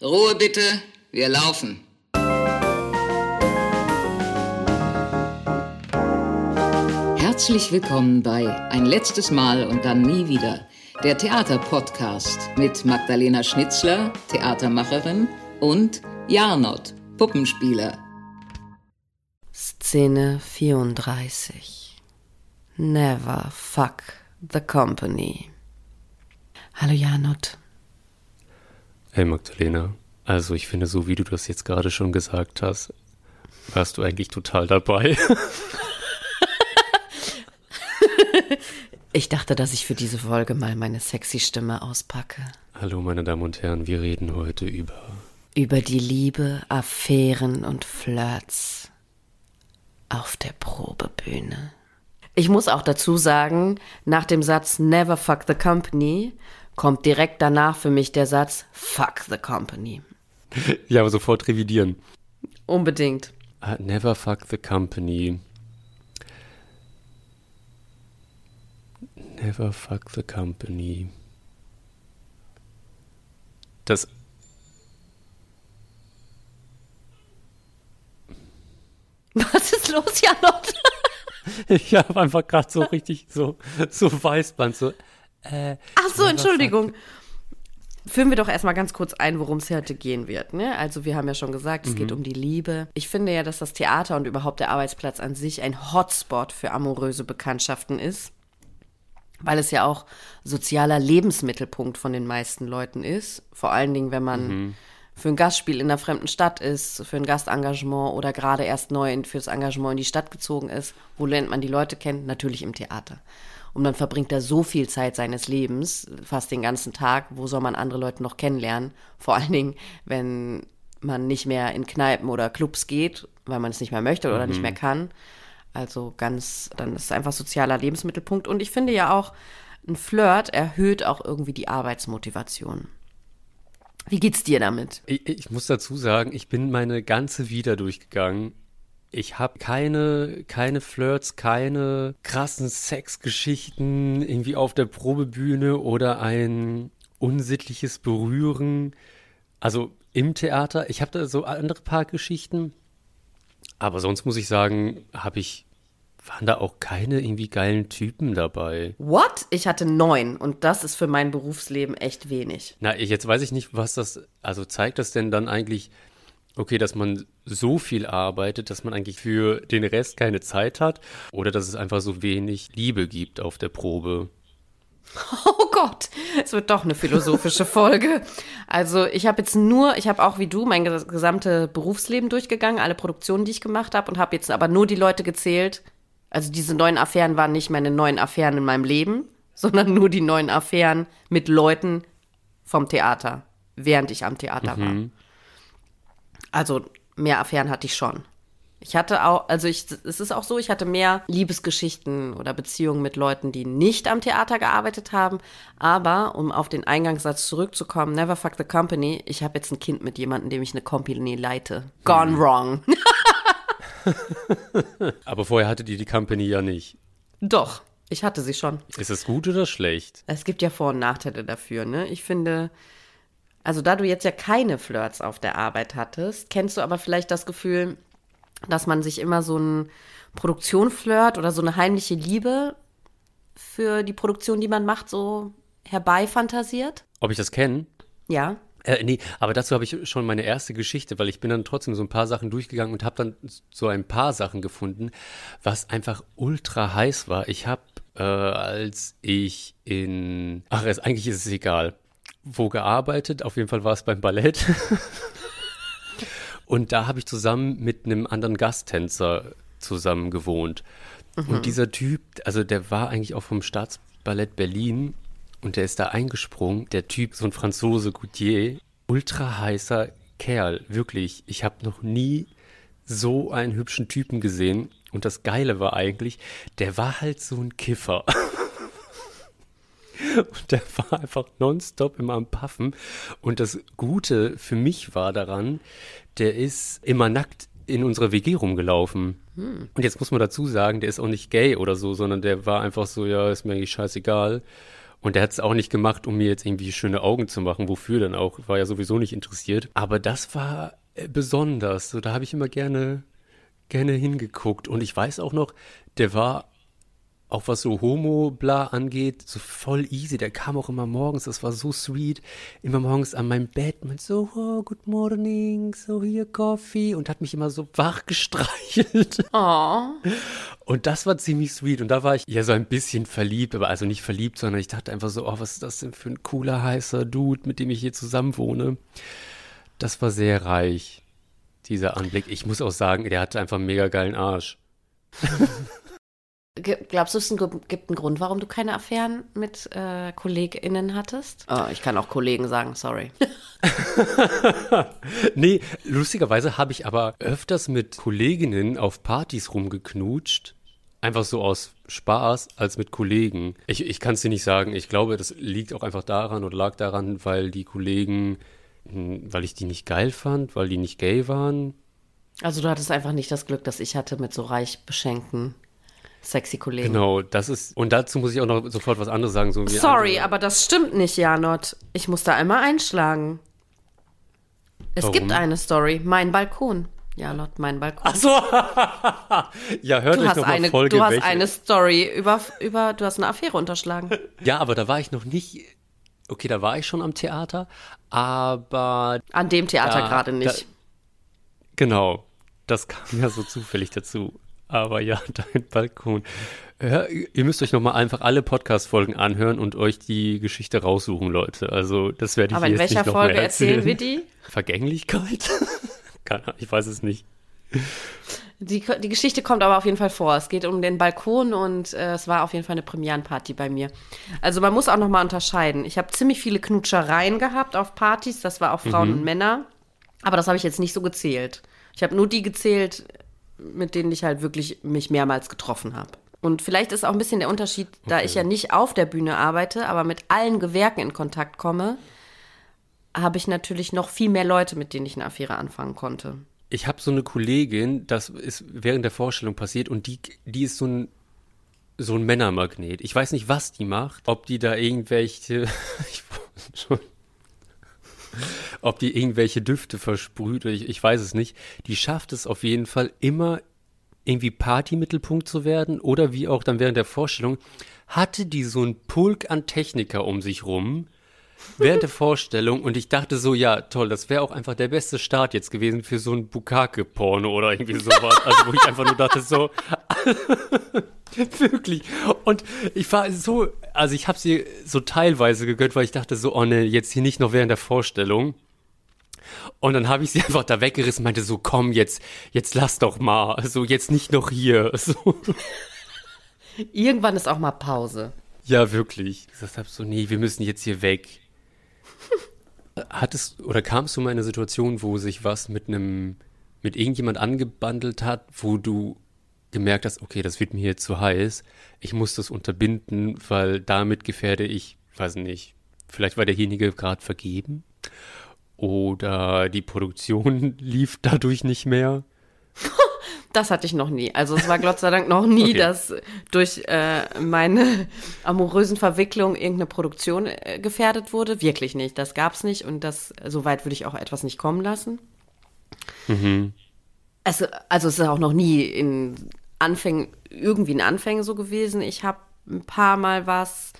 Ruhe bitte, wir laufen. Herzlich willkommen bei Ein letztes Mal und dann nie wieder, der Theaterpodcast mit Magdalena Schnitzler, Theatermacherin, und Jarnot, Puppenspieler. Szene 34 Never fuck the company. Hallo Janot. Hey Magdalena, also ich finde, so wie du das jetzt gerade schon gesagt hast, warst du eigentlich total dabei. ich dachte, dass ich für diese Folge mal meine sexy Stimme auspacke. Hallo meine Damen und Herren, wir reden heute über... Über die Liebe, Affären und Flirts auf der Probebühne. Ich muss auch dazu sagen, nach dem Satz Never fuck the company kommt direkt danach für mich der Satz Fuck the company. Ja, aber sofort revidieren. Unbedingt. Uh, never fuck the company. Never fuck the company. Das. Was ist los, Janot? ich habe einfach gerade so richtig so, so Weißband, so. Äh, Ach so, Entschuldigung. Führen wir doch erstmal ganz kurz ein, worum es heute gehen wird. Ne? Also wir haben ja schon gesagt, es mhm. geht um die Liebe. Ich finde ja, dass das Theater und überhaupt der Arbeitsplatz an sich ein Hotspot für amoröse Bekanntschaften ist, weil es ja auch sozialer Lebensmittelpunkt von den meisten Leuten ist. Vor allen Dingen, wenn man mhm. für ein Gastspiel in einer fremden Stadt ist, für ein Gastengagement oder gerade erst neu fürs Engagement in die Stadt gezogen ist. Wo lernt man die Leute kennen? Natürlich im Theater. Und man verbringt da so viel Zeit seines Lebens, fast den ganzen Tag. Wo soll man andere Leute noch kennenlernen? Vor allen Dingen, wenn man nicht mehr in Kneipen oder Clubs geht, weil man es nicht mehr möchte oder mhm. nicht mehr kann. Also ganz, dann ist es einfach sozialer Lebensmittelpunkt. Und ich finde ja auch, ein Flirt erhöht auch irgendwie die Arbeitsmotivation. Wie geht's dir damit? Ich, ich muss dazu sagen, ich bin meine ganze Wieder durchgegangen ich habe keine, keine Flirts, keine krassen Sexgeschichten irgendwie auf der Probebühne oder ein unsittliches Berühren. Also im Theater. Ich habe da so andere paar Geschichten. Aber sonst muss ich sagen, habe ich waren da auch keine irgendwie geilen Typen dabei. What? Ich hatte neun und das ist für mein Berufsleben echt wenig. Na, jetzt weiß ich nicht, was das, also zeigt das denn dann eigentlich, okay, dass man so viel arbeitet, dass man eigentlich für den Rest keine Zeit hat oder dass es einfach so wenig Liebe gibt auf der Probe. Oh Gott, es wird doch eine philosophische Folge. Also ich habe jetzt nur, ich habe auch wie du mein gesamte Berufsleben durchgegangen, alle Produktionen, die ich gemacht habe und habe jetzt aber nur die Leute gezählt. Also diese neuen Affären waren nicht meine neuen Affären in meinem Leben, sondern nur die neuen Affären mit Leuten vom Theater, während ich am Theater mhm. war. Also mehr Affären hatte ich schon. Ich hatte auch, also ich, es ist auch so, ich hatte mehr Liebesgeschichten oder Beziehungen mit Leuten, die nicht am Theater gearbeitet haben. Aber um auf den Eingangssatz zurückzukommen, never fuck the company. Ich habe jetzt ein Kind mit jemandem, dem ich eine Company leite. Gone hm. wrong. Aber vorher hatte die die Company ja nicht. Doch, ich hatte sie schon. Ist es gut oder schlecht? Es gibt ja Vor- und Nachteile dafür, ne? Ich finde, also da du jetzt ja keine Flirts auf der Arbeit hattest, kennst du aber vielleicht das Gefühl, dass man sich immer so ein Produktion flirt oder so eine heimliche Liebe für die Produktion, die man macht, so herbeifantasiert? Ob ich das kenne? Ja. Äh, nee, aber dazu habe ich schon meine erste Geschichte, weil ich bin dann trotzdem so ein paar Sachen durchgegangen und habe dann so ein paar Sachen gefunden, was einfach ultra heiß war. Ich habe, äh, als ich in, ach, es, eigentlich ist es egal wo gearbeitet. Auf jeden Fall war es beim Ballett. und da habe ich zusammen mit einem anderen Gasttänzer zusammen gewohnt. Mhm. Und dieser Typ, also der war eigentlich auch vom Staatsballett Berlin und der ist da eingesprungen. Der Typ, so ein Franzose Goutier, ultra heißer Kerl, wirklich. Ich habe noch nie so einen hübschen Typen gesehen. Und das Geile war eigentlich, der war halt so ein Kiffer. Und der war einfach nonstop immer am Puffen. Und das Gute für mich war daran, der ist immer nackt in unserer WG rumgelaufen. Hm. Und jetzt muss man dazu sagen, der ist auch nicht gay oder so, sondern der war einfach so, ja, ist mir eigentlich scheißegal. Und der hat es auch nicht gemacht, um mir jetzt irgendwie schöne Augen zu machen. Wofür dann auch? War ja sowieso nicht interessiert. Aber das war äh, besonders. So, da habe ich immer gerne, gerne hingeguckt. Und ich weiß auch noch, der war auch was so Homo-Bla angeht, so voll easy. Der kam auch immer morgens, das war so sweet. Immer morgens an meinem Bett mit so, oh, good morning, so hier Coffee und hat mich immer so wach gestreichelt. Oh. Und das war ziemlich sweet. Und da war ich ja so ein bisschen verliebt, aber also nicht verliebt, sondern ich dachte einfach so, oh, was ist das denn für ein cooler, heißer Dude, mit dem ich hier zusammen wohne. Das war sehr reich, dieser Anblick. Ich muss auch sagen, der hatte einfach einen mega geilen Arsch. Glaubst du, es gibt einen Grund, warum du keine Affären mit äh, KollegInnen hattest? Oh, ich kann auch Kollegen sagen, sorry. nee, lustigerweise habe ich aber öfters mit Kolleginnen auf Partys rumgeknutscht. Einfach so aus Spaß als mit Kollegen. Ich, ich kann es dir nicht sagen. Ich glaube, das liegt auch einfach daran oder lag daran, weil die Kollegen, hm, weil ich die nicht geil fand, weil die nicht gay waren. Also du hattest einfach nicht das Glück, das ich hatte mit so reich beschenkten sexy Kollegen. Genau, das ist, und dazu muss ich auch noch sofort was anderes sagen. So Sorry, andere. aber das stimmt nicht, Janot. Ich muss da einmal einschlagen. Es Warum? gibt eine Story, mein Balkon. Janot, mein Balkon. Ach so. ja, hört du euch hast noch mal eine, Folge. Du hast welche. eine Story über, über, du hast eine Affäre unterschlagen. ja, aber da war ich noch nicht, okay, da war ich schon am Theater, aber. An dem Theater gerade nicht. Da, genau, das kam ja so zufällig dazu. Aber ja, dein Balkon. Ja, ihr müsst euch nochmal einfach alle Podcast-Folgen anhören und euch die Geschichte raussuchen, Leute. Also, das werde ich Aber in welcher Folge mehr erzählen wir die? Vergänglichkeit? Keine ich weiß es nicht. Die, die Geschichte kommt aber auf jeden Fall vor. Es geht um den Balkon und äh, es war auf jeden Fall eine Premierenparty bei mir. Also man muss auch nochmal unterscheiden. Ich habe ziemlich viele Knutschereien gehabt auf Partys. Das war auch Frauen mhm. und Männer. Aber das habe ich jetzt nicht so gezählt. Ich habe nur die gezählt, mit denen ich halt wirklich mich mehrmals getroffen habe. Und vielleicht ist auch ein bisschen der Unterschied, da okay. ich ja nicht auf der Bühne arbeite, aber mit allen Gewerken in Kontakt komme, habe ich natürlich noch viel mehr Leute, mit denen ich eine Affäre anfangen konnte. Ich habe so eine Kollegin, das ist während der Vorstellung passiert und die, die ist so ein, so ein Männermagnet. Ich weiß nicht, was die macht, ob die da irgendwelche, ich, schon, ob die irgendwelche Düfte versprüht, ich, ich weiß es nicht. Die schafft es auf jeden Fall immer irgendwie Partymittelpunkt zu werden oder wie auch dann während der Vorstellung, hatte die so einen Pulk an Techniker um sich rum während der Vorstellung und ich dachte so, ja, toll, das wäre auch einfach der beste Start jetzt gewesen für so ein Bukake-Porno oder irgendwie sowas. Also wo ich einfach nur dachte so, wirklich. Und ich war so, also ich habe sie so teilweise gegönnt, weil ich dachte so, oh ne, jetzt hier nicht noch während der Vorstellung. Und dann habe ich sie einfach da weggerissen, meinte so, komm, jetzt, jetzt lass doch mal. So, jetzt nicht noch hier. So. Irgendwann ist auch mal Pause. Ja, wirklich. Ich gesagt habe so, nee, wir müssen jetzt hier weg. Hattest oder kamst du mal in eine Situation, wo sich was mit einem, mit irgendjemand angebandelt hat, wo du gemerkt hast, okay, das wird mir hier zu heiß, ich muss das unterbinden, weil damit gefährde ich, weiß nicht, vielleicht war derjenige gerade vergeben oder die Produktion lief dadurch nicht mehr. Das hatte ich noch nie. Also es war Gott sei Dank noch nie, okay. dass durch äh, meine amorösen Verwicklungen irgendeine Produktion äh, gefährdet wurde. Wirklich nicht. Das gab es nicht und das so weit würde ich auch etwas nicht kommen lassen. Mhm. Es, also es ist auch noch nie in Anfängen, irgendwie in Anfängen so gewesen. Ich habe ein paar Mal was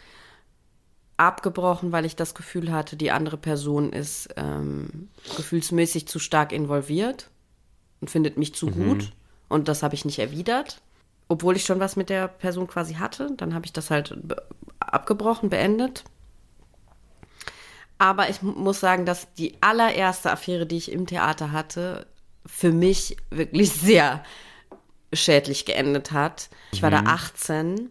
abgebrochen, weil ich das Gefühl hatte, die andere Person ist ähm, gefühlsmäßig zu stark involviert und findet mich zu mhm. gut. Und das habe ich nicht erwidert, obwohl ich schon was mit der Person quasi hatte. Dann habe ich das halt abgebrochen, beendet. Aber ich muss sagen, dass die allererste Affäre, die ich im Theater hatte, für mich wirklich sehr schädlich geendet hat. Ich war mhm. da 18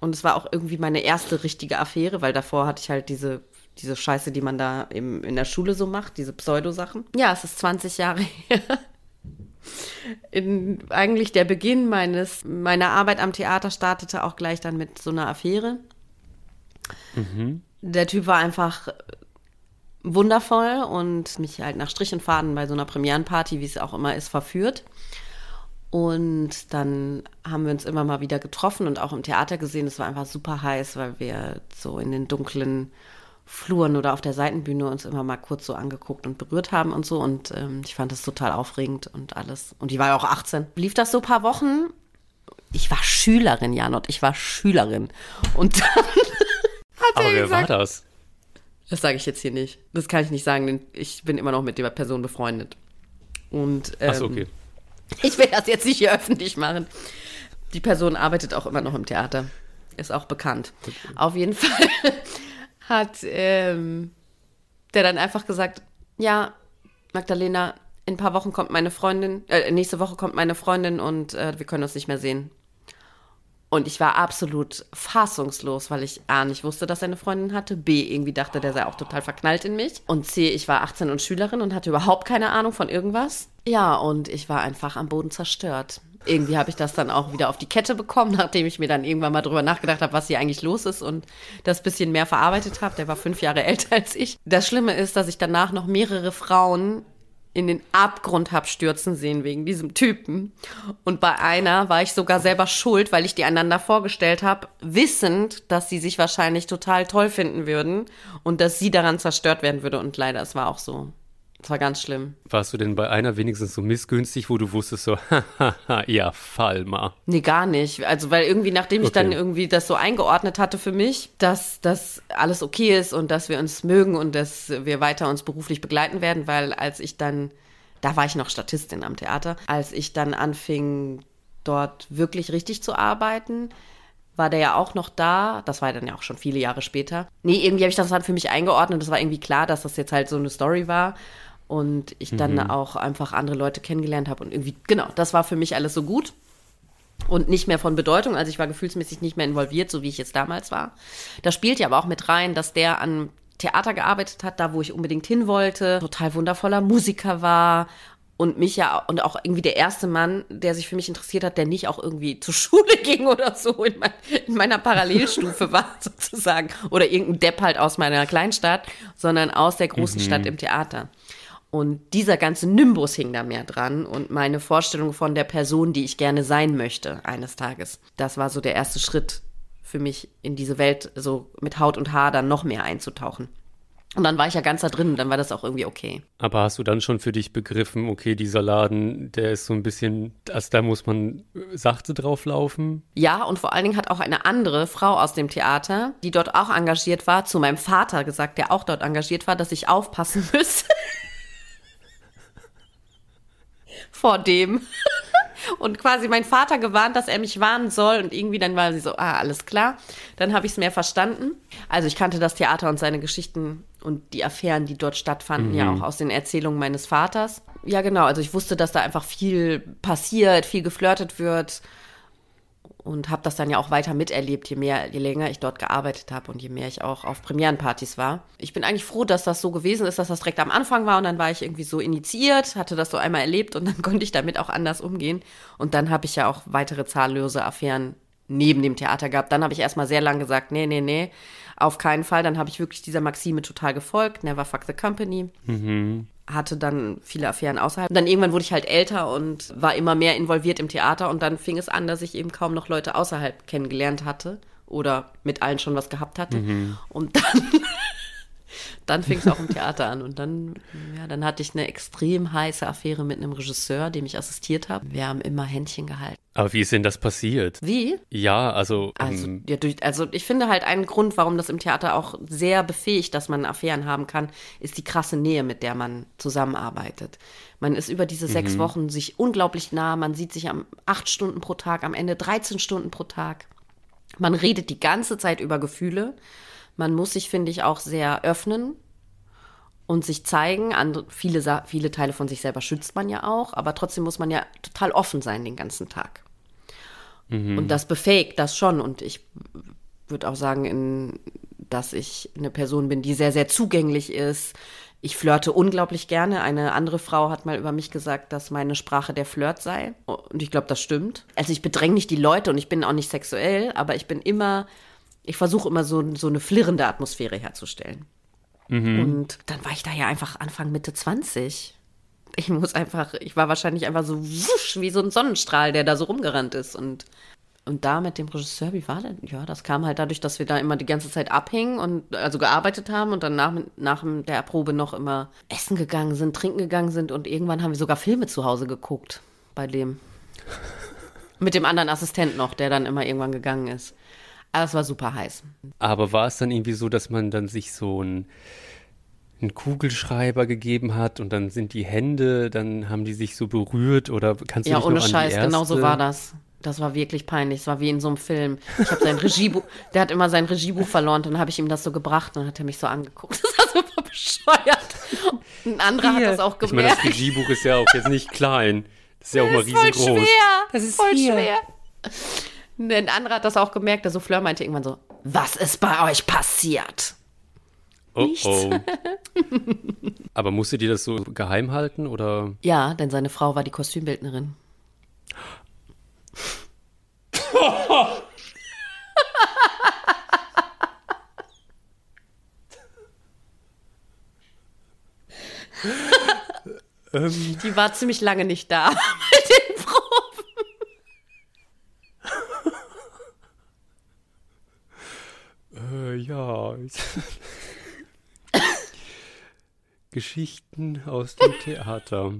und es war auch irgendwie meine erste richtige Affäre, weil davor hatte ich halt diese, diese Scheiße, die man da im, in der Schule so macht, diese Pseudosachen. Ja, es ist 20 Jahre her in, eigentlich der Beginn meines, meiner Arbeit am Theater startete auch gleich dann mit so einer Affäre. Mhm. Der Typ war einfach wundervoll und mich halt nach Strich und Faden bei so einer Premierenparty, wie es auch immer ist, verführt. Und dann haben wir uns immer mal wieder getroffen und auch im Theater gesehen. Es war einfach super heiß, weil wir so in den dunklen Fluren oder auf der Seitenbühne uns immer mal kurz so angeguckt und berührt haben und so. Und ähm, ich fand das total aufregend und alles. Und die war ja auch 18. Lief das so ein paar Wochen. Ich war Schülerin, Janot. Ich war Schülerin. Und dann hat Aber er wer gesagt, war das? das sage ich jetzt hier nicht. Das kann ich nicht sagen, denn ich bin immer noch mit der Person befreundet. Und ähm, Achso, okay. ich will das jetzt nicht hier öffentlich machen. Die Person arbeitet auch immer noch im Theater. Ist auch bekannt. Auf jeden Fall hat ähm, der dann einfach gesagt, ja, Magdalena, in ein paar Wochen kommt meine Freundin, äh, nächste Woche kommt meine Freundin und äh, wir können uns nicht mehr sehen. Und ich war absolut fassungslos, weil ich A, nicht wusste, dass er eine Freundin hatte, B, irgendwie dachte, der sei auch total verknallt in mich und C, ich war 18 und Schülerin und hatte überhaupt keine Ahnung von irgendwas. Ja, und ich war einfach am Boden zerstört. Irgendwie habe ich das dann auch wieder auf die Kette bekommen, nachdem ich mir dann irgendwann mal drüber nachgedacht habe, was hier eigentlich los ist und das bisschen mehr verarbeitet habe. Der war fünf Jahre älter als ich. Das Schlimme ist, dass ich danach noch mehrere Frauen in den Abgrund hab stürzen sehen wegen diesem Typen. Und bei einer war ich sogar selber schuld, weil ich die einander vorgestellt habe, wissend, dass sie sich wahrscheinlich total toll finden würden und dass sie daran zerstört werden würde. Und leider, es war auch so. Es war ganz schlimm. Warst du denn bei einer wenigstens so missgünstig, wo du wusstest so, ja, fall mal. Nee, gar nicht. Also, weil irgendwie, nachdem ich Okay. dann irgendwie das so eingeordnet hatte für mich, dass das alles okay ist und dass wir uns mögen und dass wir weiter uns beruflich begleiten werden, weil als ich dann, da war ich noch Statistin am Theater, als ich dann anfing, dort wirklich richtig zu arbeiten, war der ja auch noch da. Das war dann ja auch schon viele Jahre später. Nee, irgendwie habe ich das dann für mich eingeordnet. Es war irgendwie klar, dass das jetzt halt so eine Story war. Und ich dann auch einfach andere Leute kennengelernt habe. Und irgendwie, genau, das war für mich alles so gut und nicht mehr von Bedeutung. Also ich war gefühlsmäßig nicht mehr involviert, so wie ich jetzt damals war. Da spielt ja aber auch mit rein, dass der an Theater gearbeitet hat, da wo ich unbedingt hin wollte, total wundervoller Musiker war und mich ja und auch irgendwie der erste Mann, der sich für mich interessiert hat, der nicht auch irgendwie zur Schule ging oder so in, mein, in meiner Parallelstufe war sozusagen oder irgendein Depp halt aus meiner Kleinstadt, sondern aus der großen Stadt im Theater. Und dieser ganze Nimbus hing da mehr dran und meine Vorstellung von der Person, die ich gerne sein möchte eines Tages. Das war so der erste Schritt für mich in diese Welt, so mit Haut und Haar dann noch mehr einzutauchen. Und dann war ich ja ganz da drin und dann war das auch irgendwie okay. Aber hast du dann schon für dich begriffen, okay, dieser Laden, der ist so ein bisschen, also da muss man äh, sachte drauf laufen? Ja, und vor allen Dingen hat auch eine andere Frau aus dem Theater, die dort auch engagiert war, zu meinem Vater gesagt, der auch dort engagiert war, dass ich aufpassen müsse. Vor dem. Und quasi mein Vater gewarnt, dass er mich warnen soll. Und irgendwie dann war sie so, ah, alles klar. Dann habe ich es mehr verstanden. Also ich kannte das Theater und seine Geschichten und die Affären, die dort stattfanden, ja auch aus den Erzählungen meines Vaters. Ja, genau. Also ich wusste, dass da einfach viel passiert, viel geflirtet wird und habe das dann ja auch weiter miterlebt, je mehr, je länger ich dort gearbeitet habe und je mehr ich auch auf Premierenpartys war. Ich bin eigentlich froh, dass das so gewesen ist, dass das direkt am Anfang war und dann war ich irgendwie so initiiert, hatte das so einmal erlebt und dann konnte ich damit auch anders umgehen. Und dann habe ich ja auch weitere zahllose Affären neben dem Theater gehabt. Dann habe ich erstmal sehr lang gesagt, nee, nee, nee, auf keinen Fall. Dann habe ich wirklich dieser Maxime total gefolgt, never fuck the company hatte dann viele Affären außerhalb. Und dann irgendwann wurde ich halt älter und war immer mehr involviert im Theater und dann fing es an, dass ich eben kaum noch Leute außerhalb kennengelernt hatte oder mit allen schon was gehabt hatte. Und dann, dann fing es auch im Theater an und dann, ja, dann hatte ich eine extrem heiße Affäre mit einem Regisseur, dem ich assistiert habe. Wir haben immer Händchen gehalten. Aber wie ist denn das passiert? Wie? Ja, also, Also, ähm, ja, durch, also ich finde halt einen Grund, warum das im Theater auch sehr befähigt, dass man Affären haben kann, ist die krasse Nähe, mit der man zusammenarbeitet. Man ist über diese sechs Wochen sich unglaublich nah, man sieht sich am acht Stunden pro Tag, am Ende 13 Stunden pro Tag. Man redet die ganze Zeit über Gefühle. Man muss sich, finde ich, auch sehr öffnen und sich zeigen. Andere, viele, viele Teile von sich selber schützt man ja auch, aber trotzdem muss man ja total offen sein den ganzen Tag. Und das befähigt das schon. Und ich würde auch sagen, in, dass ich eine Person bin, die sehr, sehr zugänglich ist. Ich flirte unglaublich gerne. Eine andere Frau hat mal über mich gesagt, dass meine Sprache der Flirt sei. Und ich glaube, das stimmt. Also ich bedränge nicht die Leute und ich bin auch nicht sexuell, aber ich bin immer, ich versuche immer so, so eine flirrende Atmosphäre herzustellen. Und dann war ich da ja einfach Anfang Mitte 20. ich muss einfach, ich war wahrscheinlich einfach so wusch, wie so ein Sonnenstrahl, der da so rumgerannt ist. Und, und da mit dem Regisseur, wie war denn? Ja, das kam halt dadurch, dass wir da immer die ganze Zeit abhingen und also gearbeitet haben und dann nach, nach der Probe noch immer essen gegangen sind, trinken gegangen sind und irgendwann haben wir sogar Filme zu Hause geguckt bei dem. mit dem anderen Assistent noch, der dann immer irgendwann gegangen ist. Aber es war super heiß. Aber war es dann irgendwie so, dass man dann sich so ein einen Kugelschreiber gegeben hat und dann sind die Hände, dann haben die sich so berührt oder kannst du ja, dich ohne noch an Scheiß, genau so war das. Das war wirklich peinlich. Es war wie in so einem Film. Ich habe sein Regiebuch, der hat immer sein Regiebuch verloren, dann habe ich ihm das so gebracht und dann hat er mich so angeguckt. Das war super bescheuert. Ein anderer hat das auch Ich meine, gemerkt. das Regiebuch ist ja auch jetzt nicht klein. Das ist ja auch mal Das ist voll riesengroß. schwer. Das ist voll hier. schwer. Ein anderer hat das auch gemerkt. Der Souffleur meinte irgendwann so, was ist bei euch passiert? Oh Nichts. oh. Aber musstet ihr das so geheim halten oder? Ja, denn seine Frau war die Kostümbildnerin. Die war ziemlich lange nicht da mit den Proben. Äh, ja. Geschichten aus dem Theater.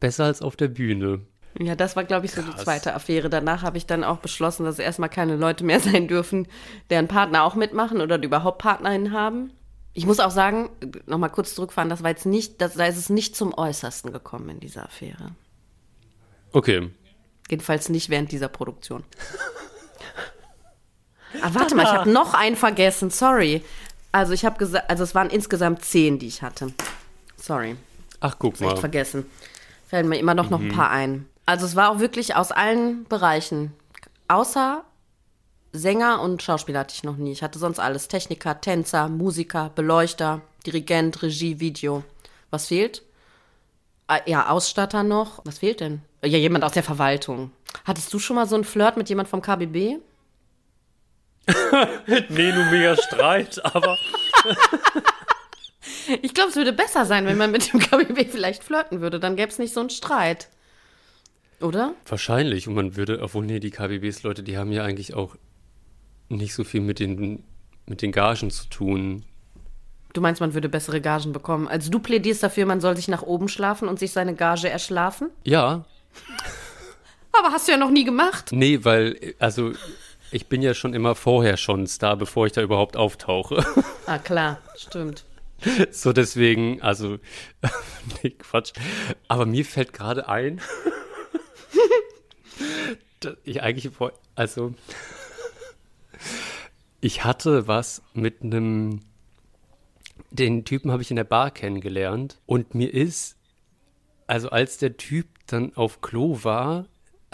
Besser als auf der Bühne. Ja, das war, glaube ich, so die Krass. zweite Affäre. Danach habe ich dann auch beschlossen, dass erstmal keine Leute mehr sein dürfen, deren Partner auch mitmachen oder die überhaupt Partnerinnen haben. Ich muss auch sagen, nochmal kurz zurückfahren, das war jetzt nicht, das, da ist es nicht zum Äußersten gekommen in dieser Affäre. Okay. Jedenfalls nicht während dieser Produktion. Ah, warte mal, ich habe noch einen vergessen, sorry. Also ich habe gesagt, also es waren insgesamt zehn, die ich hatte. Sorry. Ach, guck Das echt mal. vergessen. Fällt mir immer noch, noch ein paar ein. Also es war auch wirklich aus allen Bereichen. Außer Sänger und Schauspieler hatte ich noch nie. Ich hatte sonst alles. Techniker, Tänzer, Musiker, Beleuchter, Dirigent, Regie, Video. Was fehlt? Ah, Ja, Ausstatter noch. Was fehlt denn? Ja, jemand aus der Verwaltung. Hattest du schon mal so einen Flirt mit jemand vom KBB? Nee, nur mega Streit, aber. Ich glaube, es würde besser sein, wenn man mit dem KBB vielleicht flirten würde. Dann gäbe es nicht so einen Streit. Oder? Wahrscheinlich. Und man würde, obwohl, nee, die KBBs, Leute, die haben ja eigentlich auch nicht so viel mit den, mit den Gagen zu tun. Du meinst, man würde bessere Gagen bekommen. Also du plädierst dafür, man soll sich nach oben schlafen und sich seine Gage erschlafen? Ja, Aber hast du ja noch nie gemacht. nee, weil, also, ich bin ja schon immer vorher schon Star, bevor ich da überhaupt auftauche. Ah, klar, stimmt. So deswegen, also, nee, Quatsch. Aber mir fällt gerade ein, dass ich eigentlich, also, ich hatte was mit einem, den Typen habe ich in der Bar kennengelernt und mir ist, also als der Typ dann auf Klo war,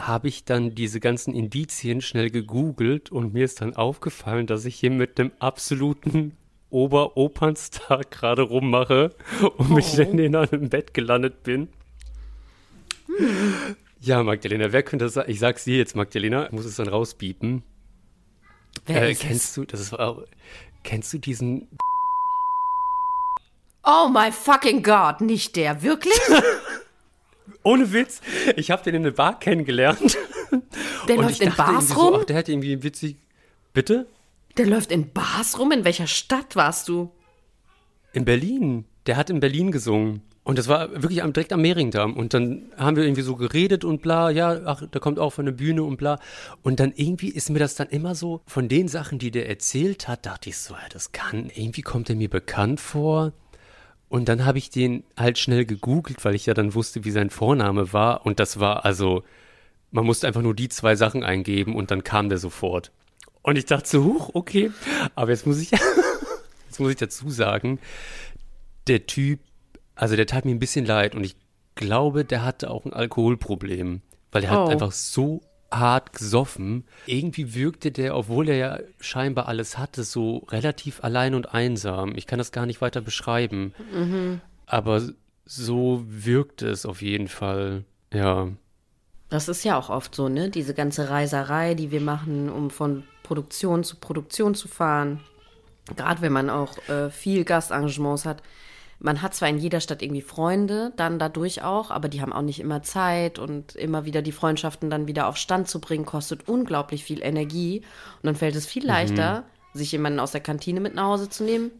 habe ich dann diese ganzen Indizien schnell gegoogelt und mir ist dann aufgefallen, dass ich hier mit einem absoluten Oberopernstar gerade rummache und mit Oh. in einem Bett gelandet bin. Ja, Magdalena, wer könnte das sein? Ich sag's dir jetzt, Magdalena, ich muss es dann rauspiepen. Wer Äh, ist kennst du, das ist kennst du diesen, es? Oh my fucking God, nicht der. Wirklich? ohne Witz, ich habe den in der Bar kennengelernt. Der und läuft in Bars so, rum? ach, der hat irgendwie witzig, bitte? Der läuft in Bars rum? In welcher Stadt warst du? In Berlin. Der hat in Berlin gesungen. Und das war wirklich am, direkt am Mehringdamm. Und dann haben wir irgendwie so geredet und bla, ja, ach, der kommt auch von der Bühne und bla. Und dann irgendwie ist mir das dann immer so, von den Sachen, die der erzählt hat, dachte ich so, ja, das kann, irgendwie kommt er mir bekannt vor. Und dann habe ich den halt schnell gegoogelt, weil ich ja dann wusste, wie sein Vorname war. Und das war also, man musste einfach nur die zwei Sachen eingeben und dann kam der sofort. Und ich dachte so, huch, okay. Aber jetzt muss ich, jetzt muss ich dazu sagen, der Typ, also der tat mir ein bisschen leid und ich glaube, der hatte auch ein Alkoholproblem, weil er hat Oh. einfach so hart gesoffen. Irgendwie wirkte der, obwohl er ja scheinbar alles hatte, so relativ allein und einsam. Ich kann das gar nicht weiter beschreiben. Aber so wirkte es auf jeden Fall. Ja. Das ist ja auch oft so, ne? Diese ganze Reiserei, die wir machen, um von Produktion zu Produktion zu fahren. Gerade wenn man auch äh, viel Gastengagements hat. Man hat zwar in jeder Stadt irgendwie Freunde, dann dadurch auch, aber die haben auch nicht immer Zeit und immer wieder die Freundschaften dann wieder auf Stand zu bringen, kostet unglaublich viel Energie. Und dann fällt es viel leichter, mhm. sich jemanden aus der Kantine mit nach Hause zu nehmen,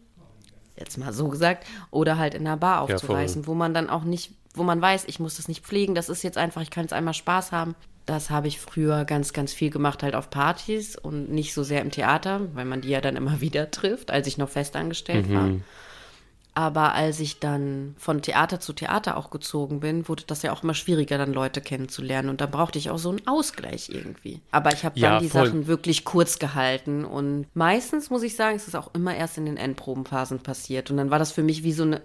jetzt mal so gesagt, oder halt in einer Bar aufzureißen, ja, wo man dann auch nicht, wo man weiß, ich muss das nicht pflegen, das ist jetzt einfach, ich kann jetzt einmal Spaß haben. Das habe ich früher ganz, ganz viel gemacht, halt auf Partys und nicht so sehr im Theater, weil man die ja dann immer wieder trifft, als ich noch festangestellt mhm. war. Aber als ich dann von Theater zu Theater auch gezogen bin, wurde das ja auch immer schwieriger, dann Leute kennenzulernen. Und da brauchte ich auch so einen Ausgleich irgendwie. Aber ich habe dann ja, die voll. Sachen wirklich kurz gehalten. Und meistens, muss ich sagen, ist es auch immer erst in den Endprobenphasen passiert. Und dann war das für mich wie so eine,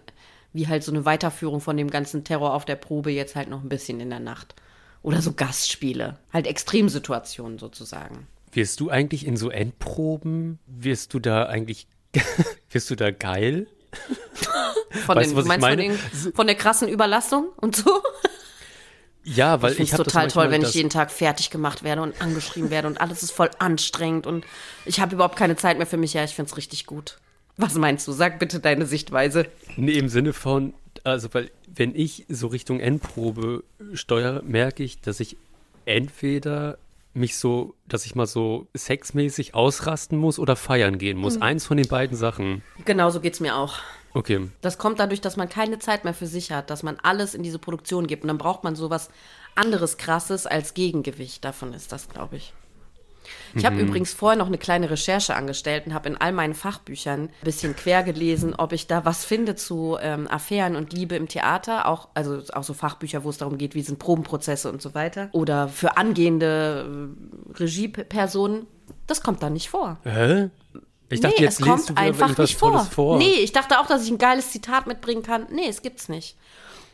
wie halt so eine Weiterführung von dem ganzen Terror auf der Probe jetzt halt noch ein bisschen in der Nacht. Oder so Gastspiele. Halt Extremsituationen sozusagen. Wirst du eigentlich in so Endproben, wirst du da eigentlich, wirst du da geil? Von, weißt, den, meinst von, den, von der krassen Überlastung und so? Ja, weil ich, ich finde es total toll, wenn ich jeden Tag fertig gemacht werde und angeschrieben werde und alles ist voll anstrengend und ich habe überhaupt keine Zeit mehr für mich. Ja, ich finde es richtig gut. Was meinst du? Sag bitte deine Sichtweise. Nee, im Sinne von, also, weil, wenn ich so Richtung Endprobe steuere, merke ich, dass ich entweder mich so, dass ich mal so sexmäßig ausrasten muss oder feiern gehen muss. Mhm. Eins von den beiden Sachen. Genau so geht es mir auch. Okay. Das kommt dadurch, dass man keine Zeit mehr für sich hat, dass man alles in diese Produktion gibt. Und dann braucht man sowas anderes Krasses als Gegengewicht. Davon ist das, glaube ich. Ich habe mhm. übrigens vorher noch eine kleine Recherche angestellt und habe in all meinen Fachbüchern ein bisschen quer gelesen, ob ich da was finde zu ähm, Affären und Liebe im Theater. Auch, also auch so Fachbücher, wo es darum geht, wie sind Probenprozesse und so weiter. Oder für angehende äh, Regiepersonen. Das kommt da nicht vor. Hä? Ich dachte, nee, jetzt es kommt einfach nicht vor. vor. Nee, ich dachte auch, dass ich ein geiles Zitat mitbringen kann. Nee, es gibt's nicht.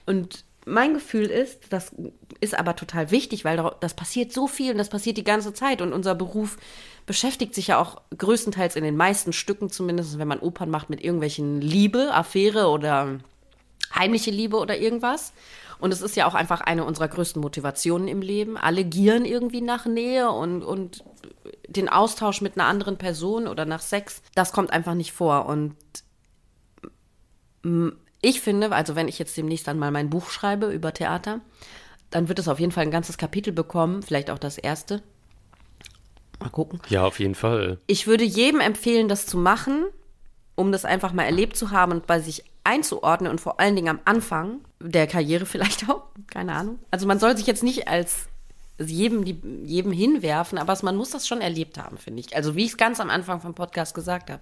Und mein Gefühl ist, das ist aber total wichtig, weil das passiert so viel und das passiert die ganze Zeit. Und unser Beruf beschäftigt sich ja auch größtenteils in den meisten Stücken, zumindest wenn man Opern macht, mit irgendwelchen Liebe, Affäre oder heimliche Liebe oder irgendwas. Und es ist ja auch einfach eine unserer größten Motivationen im Leben. Alle gieren irgendwie nach Nähe und, und den Austausch mit einer anderen Person oder nach Sex. Das kommt einfach nicht vor. Und ich finde, also wenn ich jetzt demnächst dann mal mein Buch schreibe über Theater, dann wird es auf jeden Fall ein ganzes Kapitel bekommen, vielleicht auch das erste. Mal gucken. Ja, auf jeden Fall. Ich würde jedem empfehlen, das zu machen, um das einfach mal erlebt zu haben und bei sich einzuordnen und vor allen Dingen am Anfang der Karriere vielleicht auch, keine Ahnung. Also man soll sich jetzt nicht als jedem, die, jedem hinwerfen, aber man muss das schon erlebt haben, finde ich. Also wie ich es ganz am Anfang vom Podcast gesagt habe.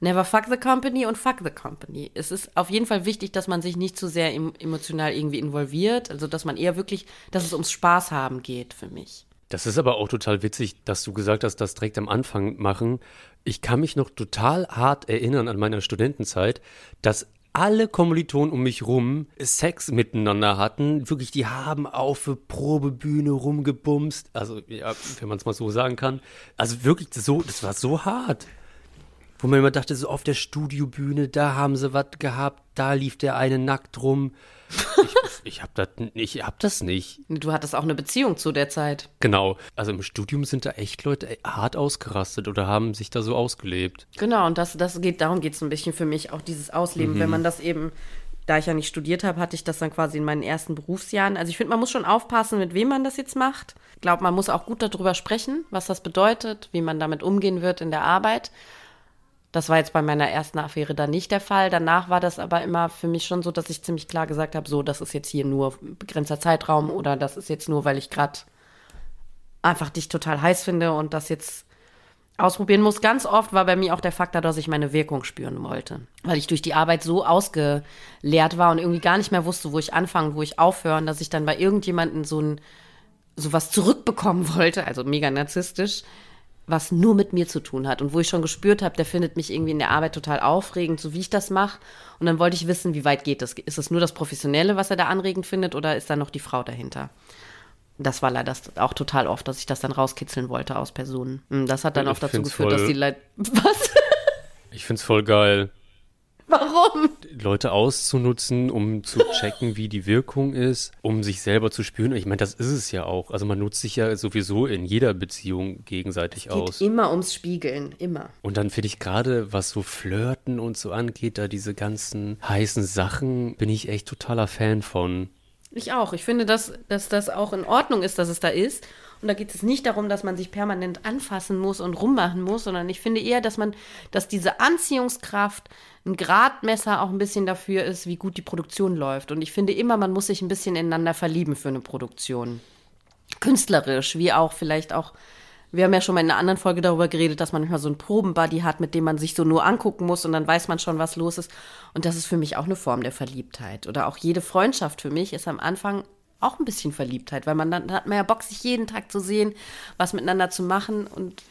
Never fuck the company und fuck the company. Es ist auf jeden Fall wichtig, dass man sich nicht zu so sehr emotional irgendwie involviert. Also, dass man eher wirklich, dass es ums Spaß haben geht für mich. Das ist aber auch total witzig, dass du gesagt hast, das direkt am Anfang machen. Ich kann mich noch total hart erinnern an meiner Studentenzeit, dass alle Kommilitonen um mich rum Sex miteinander hatten. Wirklich, die haben auf der Probebühne rumgebumst. Also, ja, wenn man es mal so sagen kann. Also wirklich, so, das war so hart wo man immer dachte, so auf der Studiobühne, da haben sie was gehabt, da lief der eine nackt rum. Ich, ich hab das, ich hab das nicht. Du hattest auch eine Beziehung zu der Zeit. Genau. Also im Studium sind da echt Leute hart ausgerastet oder haben sich da so ausgelebt. Genau, und das, das geht, darum geht es ein bisschen für mich, auch dieses Ausleben. Mhm. Wenn man das eben, da ich ja nicht studiert habe, hatte ich das dann quasi in meinen ersten Berufsjahren. Also ich finde, man muss schon aufpassen, mit wem man das jetzt macht. Ich glaube, man muss auch gut darüber sprechen, was das bedeutet, wie man damit umgehen wird in der Arbeit. Das war jetzt bei meiner ersten Affäre dann nicht der Fall. Danach war das aber immer für mich schon so, dass ich ziemlich klar gesagt habe, so, das ist jetzt hier nur begrenzter Zeitraum oder das ist jetzt nur, weil ich gerade einfach dich total heiß finde und das jetzt ausprobieren muss. Ganz oft war bei mir auch der Faktor, dass ich meine Wirkung spüren wollte, weil ich durch die Arbeit so ausgeleert war und irgendwie gar nicht mehr wusste, wo ich anfangen, wo ich aufhören, dass ich dann bei irgendjemandem so ein sowas zurückbekommen wollte, also mega narzisstisch, was nur mit mir zu tun hat und wo ich schon gespürt habe, der findet mich irgendwie in der Arbeit total aufregend, so wie ich das mache. Und dann wollte ich wissen, wie weit geht das? Ist es nur das Professionelle, was er da anregend findet, oder ist da noch die Frau dahinter? Das war leider auch total oft, dass ich das dann rauskitzeln wollte aus Personen. Hm, das hat dann ich auch dazu geführt, voll, dass die Leute. Was? ich find's voll geil. Warum? Leute auszunutzen, um zu checken, wie die Wirkung ist, um sich selber zu spüren. Ich meine, das ist es ja auch. Also man nutzt sich ja sowieso in jeder Beziehung gegenseitig Geht aus. immer ums Spiegeln, immer. Und dann finde ich gerade, was so Flirten und so angeht, da diese ganzen heißen Sachen, bin ich echt totaler Fan von. Ich auch. Ich finde, dass, dass das auch in Ordnung ist, dass es da ist. Und da geht es nicht darum, dass man sich permanent anfassen muss und rummachen muss, sondern ich finde eher, dass man, dass diese Anziehungskraft ein Gradmesser auch ein bisschen dafür ist, wie gut die Produktion läuft. Und ich finde immer, man muss sich ein bisschen ineinander verlieben für eine Produktion. Künstlerisch, wie auch vielleicht auch wir haben ja schon mal in einer anderen Folge darüber geredet, dass man manchmal so einen Probenbuddy hat, mit dem man sich so nur angucken muss und dann weiß man schon, was los ist. Und das ist für mich auch eine Form der Verliebtheit. Oder auch jede Freundschaft für mich ist am Anfang auch ein bisschen Verliebtheit, weil man dann hat man ja Bock, sich jeden Tag zu sehen, was miteinander zu machen. Und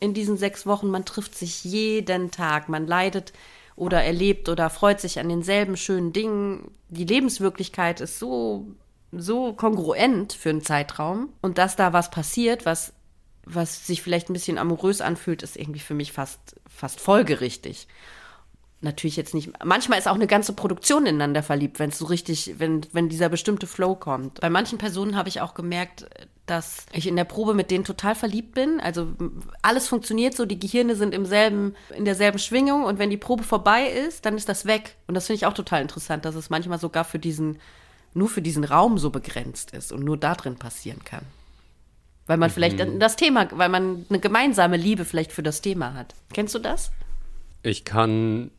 in diesen sechs Wochen, man trifft sich jeden Tag, man leidet oder erlebt oder freut sich an denselben schönen Dingen. Die Lebenswirklichkeit ist so so kongruent für einen Zeitraum und dass da was passiert, was was sich vielleicht ein bisschen amorös anfühlt, ist irgendwie für mich fast, fast folgerichtig. Natürlich jetzt nicht. Manchmal ist auch eine ganze Produktion ineinander verliebt, wenn es so richtig, wenn, wenn dieser bestimmte Flow kommt. Bei manchen Personen habe ich auch gemerkt, dass ich in der Probe mit denen total verliebt bin. Also alles funktioniert so, die Gehirne sind im selben, in derselben Schwingung und wenn die Probe vorbei ist, dann ist das weg. Und das finde ich auch total interessant, dass es manchmal sogar für diesen, nur für diesen Raum so begrenzt ist und nur da drin passieren kann. Weil man mhm. vielleicht das Thema, weil man eine gemeinsame Liebe vielleicht für das Thema hat. Kennst du das? Ich kann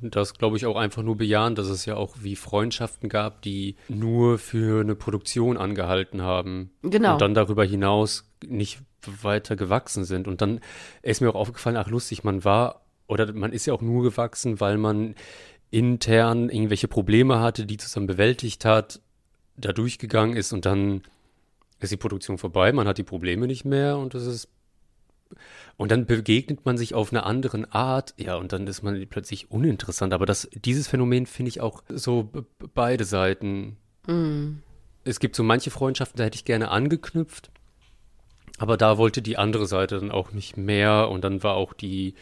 das, glaube ich, auch einfach nur bejahen, dass es ja auch wie Freundschaften gab, die nur für eine Produktion angehalten haben. Genau. Und dann darüber hinaus nicht weiter gewachsen sind. Und dann ist mir auch aufgefallen, ach lustig, man war oder man ist ja auch nur gewachsen, weil man intern irgendwelche Probleme hatte, die zusammen bewältigt hat, da durchgegangen ist und dann ist die Produktion vorbei, man hat die Probleme nicht mehr und es ist und dann begegnet man sich auf eine andere Art, ja, und dann ist man plötzlich uninteressant. Aber das, dieses Phänomen finde ich auch so beide Seiten. Mm. Es gibt so manche Freundschaften, da hätte ich gerne angeknüpft, aber da wollte die andere Seite dann auch nicht mehr und dann war auch die,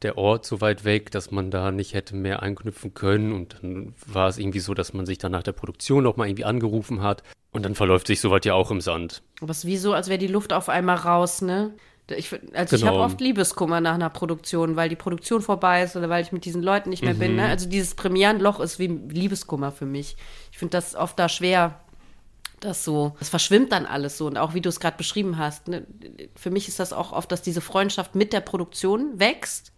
der Ort so weit weg, dass man da nicht hätte mehr anknüpfen können und dann war es irgendwie so, dass man sich dann nach der Produktion nochmal irgendwie angerufen hat und dann verläuft sich sowas ja auch im Sand. Aber es ist wie so, als wäre die Luft auf einmal raus, ne? Ich, also genau. ich habe oft Liebeskummer nach einer Produktion, weil die Produktion vorbei ist oder weil ich mit diesen Leuten nicht mehr mhm. bin. Ne? Also dieses Premierenloch ist wie Liebeskummer für mich. Ich finde das oft da schwer, das so, das verschwimmt dann alles so. Und auch wie du es gerade beschrieben hast, ne? für mich ist das auch oft, dass diese Freundschaft mit der Produktion wächst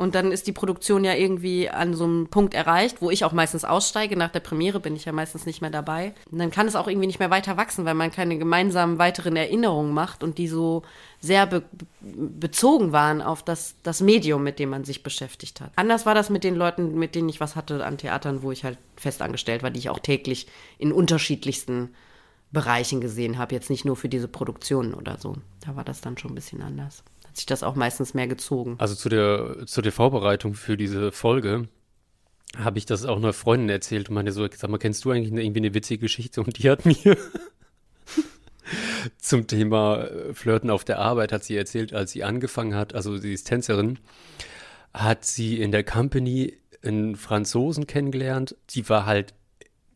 und dann ist die Produktion ja irgendwie an so einem Punkt erreicht, wo ich auch meistens aussteige. Nach der Premiere bin ich ja meistens nicht mehr dabei. Und dann kann es auch irgendwie nicht mehr weiter wachsen, weil man keine gemeinsamen weiteren Erinnerungen macht und die so sehr be bezogen waren auf das, das Medium, mit dem man sich beschäftigt hat. Anders war das mit den Leuten, mit denen ich was hatte an Theatern, wo ich halt fest angestellt war, die ich auch täglich in unterschiedlichsten Bereichen gesehen habe. Jetzt nicht nur für diese Produktionen oder so. Da war das dann schon ein bisschen anders sich das auch meistens mehr gezogen. Also zu der, zu der Vorbereitung für diese Folge habe ich das auch einer Freundin erzählt und meinte so, sag mal, kennst du eigentlich irgendwie eine witzige Geschichte? Und die hat mir zum Thema äh, Flirten auf der Arbeit hat sie erzählt, als sie angefangen hat, also sie ist Tänzerin, hat sie in der Company einen Franzosen kennengelernt. Die war halt